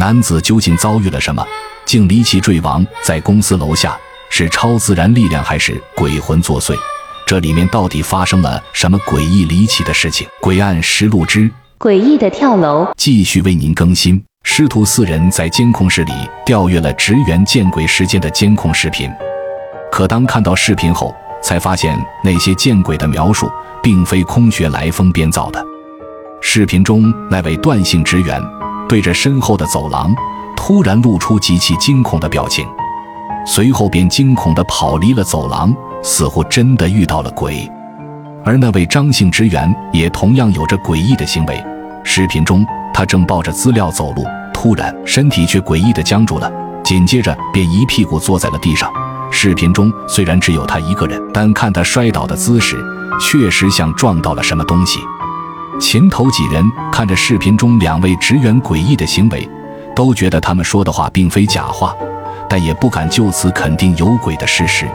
男子究竟遭遇了什么，竟离奇坠亡在公司楼下？是超自然力量还是鬼魂作祟？这里面到底发生了什么诡异离奇的事情？《诡案实录之诡异的跳楼》继续为您更新。师徒四人在监控室里调阅了职员见鬼时间的监控视频，可当看到视频后，才发现那些见鬼的描述并非空穴来风编造的。视频中那位段姓职员对着身后的走廊，突然露出极其惊恐的表情，随后便惊恐地跑离了走廊。似乎真的遇到了鬼，而那位张姓职员也同样有着诡异的行为。视频中，他正抱着资料走路，突然身体却诡异地僵住了，紧接着便一屁股坐在了地上。视频中虽然只有他一个人，但看他摔倒的姿势，确实像撞到了什么东西。秦头几人看着视频中两位职员诡异的行为，都觉得他们说的话并非假话，但也不敢就此肯定有鬼的事实。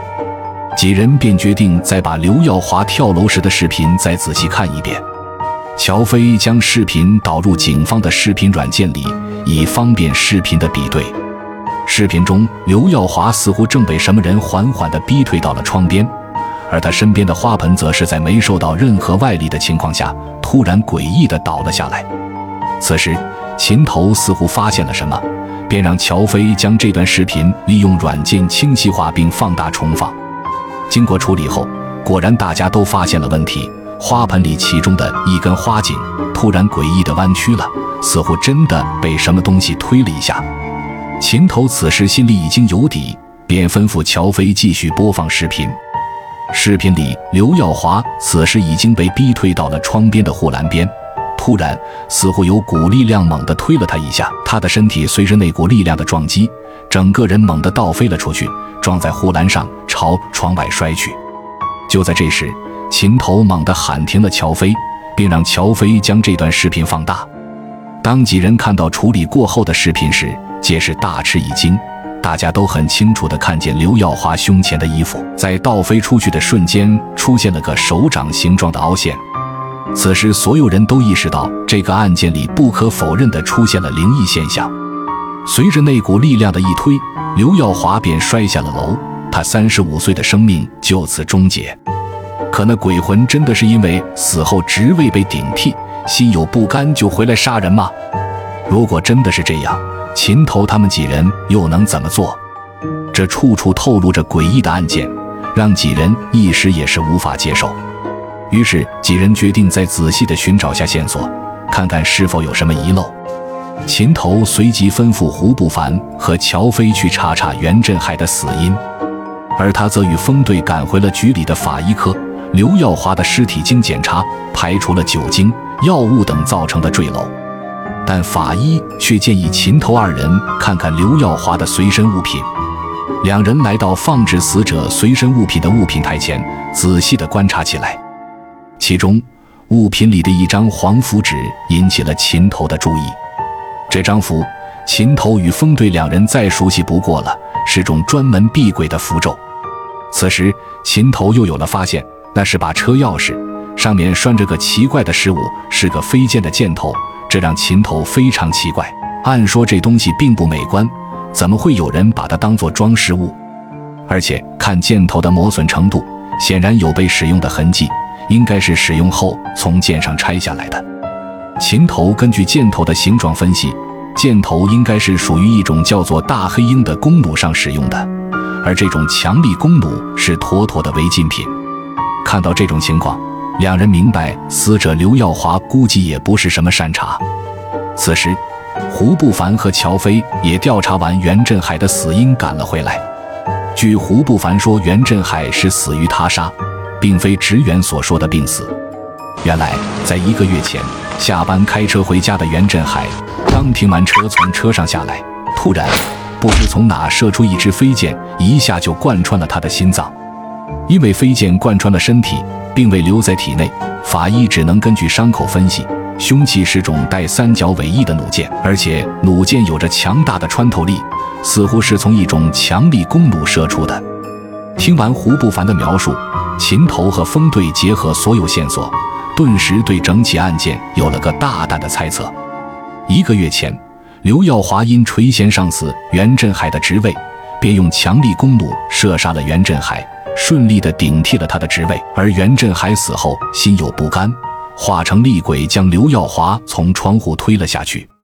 几人便决定再把刘耀华跳楼时的视频再仔细看一遍。乔飞将视频导入警方的视频软件里，以方便视频的比对。视频中，刘耀华似乎正被什么人缓缓地逼退到了窗边，而他身边的花盆则是在没受到任何外力的情况下，突然诡异地倒了下来。此时，秦头似乎发现了什么，便让乔飞将这段视频利用软件清晰化并放大重放。经过处理后，果然大家都发现了问题。花盆里其中的一根花茎突然诡异地弯曲了，似乎真的被什么东西推了一下。秦头此时心里已经有底，便吩咐乔飞继续播放视频。视频里，刘耀华此时已经被逼退到了窗边的护栏边。突然，似乎有股力量猛地推了他一下，他的身体随着那股力量的撞击，整个人猛地倒飞了出去，撞在护栏上。朝窗外摔去。就在这时，秦头猛地喊停了乔飞，并让乔飞将这段视频放大。当几人看到处理过后的视频时，皆是大吃一惊。大家都很清楚地看见刘耀华胸前的衣服在倒飞出去的瞬间出现了个手掌形状的凹陷。此时，所有人都意识到这个案件里不可否认地出现了灵异现象。随着那股力量的一推，刘耀华便摔下了楼。他三十五岁的生命就此终结，可那鬼魂真的是因为死后职位被顶替，心有不甘就回来杀人吗？如果真的是这样，秦头他们几人又能怎么做？这处处透露着诡异的案件，让几人一时也是无法接受。于是几人决定再仔细的寻找下线索，看看是否有什么遗漏。秦头随即吩咐胡不凡和乔飞去查查袁振海的死因。而他则与风队赶回了局里的法医科。刘耀华的尸体经检查，排除了酒精、药物等造成的坠楼，但法医却建议秦头二人看看刘耀华的随身物品。两人来到放置死者随身物品的物品台前，仔细地观察起来。其中，物品里的一张黄符纸引起了秦头的注意。这张符，秦头与风队两人再熟悉不过了，是种专门避鬼的符咒。此时，秦头又有了发现，那是把车钥匙，上面拴着个奇怪的事物，是个飞剑的箭头，这让琴头非常奇怪。按说这东西并不美观，怎么会有人把它当做装饰物？而且看箭头的磨损程度，显然有被使用的痕迹，应该是使用后从箭上拆下来的。琴头根据箭头的形状分析，箭头应该是属于一种叫做大黑鹰的弓弩上使用的。而这种强力弓弩是妥妥的违禁品。看到这种情况，两人明白死者刘耀华估计也不是什么善茬。此时，胡不凡和乔飞也调查完袁振海的死因赶了回来。据胡不凡说，袁振海是死于他杀，并非职员所说的病死。原来，在一个月前，下班开车回家的袁振海刚停完车，从车上下来，突然。不知从哪射出一支飞箭，一下就贯穿了他的心脏。因为飞箭贯穿了身体，并未留在体内，法医只能根据伤口分析，凶器是种带三角尾翼的弩箭，而且弩箭有着强大的穿透力，似乎是从一种强力弓弩射出的。听完胡不凡的描述，秦头和风队结合所有线索，顿时对整起案件有了个大胆的猜测。一个月前。刘耀华因垂涎上司袁振海的职位，便用强力弓弩射杀了袁振海，顺利地顶替了他的职位。而袁振海死后，心有不甘，化成厉鬼将刘耀华从窗户推了下去。